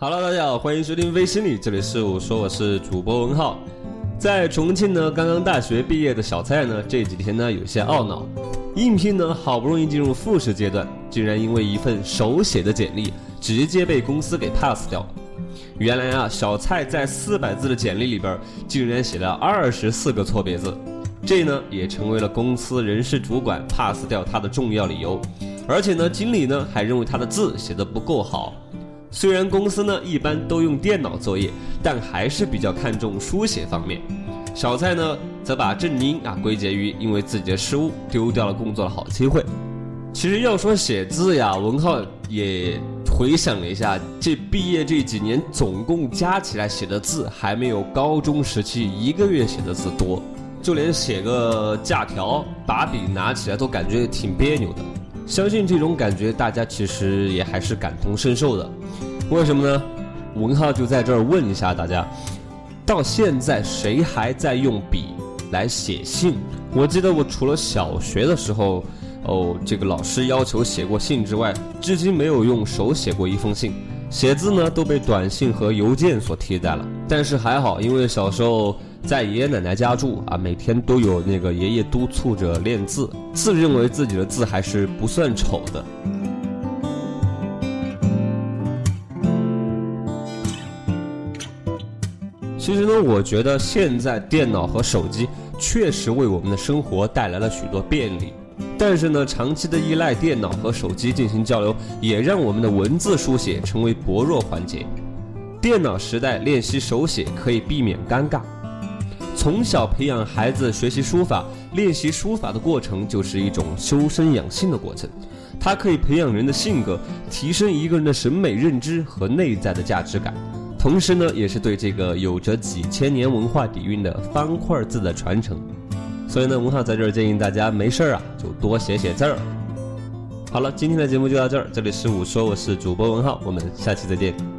Hello，大家好，欢迎收听微心理，这里是我说我是主播文浩。在重庆呢，刚刚大学毕业的小蔡呢，这几天呢有些懊恼，应聘呢好不容易进入复试阶段，竟然因为一份手写的简历，直接被公司给 pass 掉了。原来啊，小蔡在四百字的简历里边，竟然写了二十四个错别字，这呢也成为了公司人事主管 pass 掉他的重要理由。而且呢，经理呢还认为他的字写的不够好。虽然公司呢一般都用电脑作业，但还是比较看重书写方面。小蔡呢则把正因啊归结于因为自己的失误丢掉了工作的好机会。其实要说写字呀，文浩也回想了一下，这毕业这几年总共加起来写的字还没有高中时期一个月写的字多，就连写个假条，把笔拿起来都感觉挺别扭的。相信这种感觉大家其实也还是感同身受的。为什么呢？文浩就在这儿问一下大家：到现在谁还在用笔来写信？我记得我除了小学的时候，哦，这个老师要求写过信之外，至今没有用手写过一封信。写字呢都被短信和邮件所替代了。但是还好，因为小时候在爷爷奶奶家住啊，每天都有那个爷爷督促着练字，自认为自己的字还是不算丑的。其实呢，我觉得现在电脑和手机确实为我们的生活带来了许多便利，但是呢，长期的依赖电脑和手机进行交流，也让我们的文字书写成为薄弱环节。电脑时代练习手写可以避免尴尬，从小培养孩子学习书法、练习书法的过程就是一种修身养性的过程，它可以培养人的性格，提升一个人的审美认知和内在的价值感。同时呢，也是对这个有着几千年文化底蕴的方块字的传承。所以呢，文浩在这儿建议大家没事儿啊，就多写写字儿。好了，今天的节目就到这儿，这里是我说我是主播文浩，我们下期再见。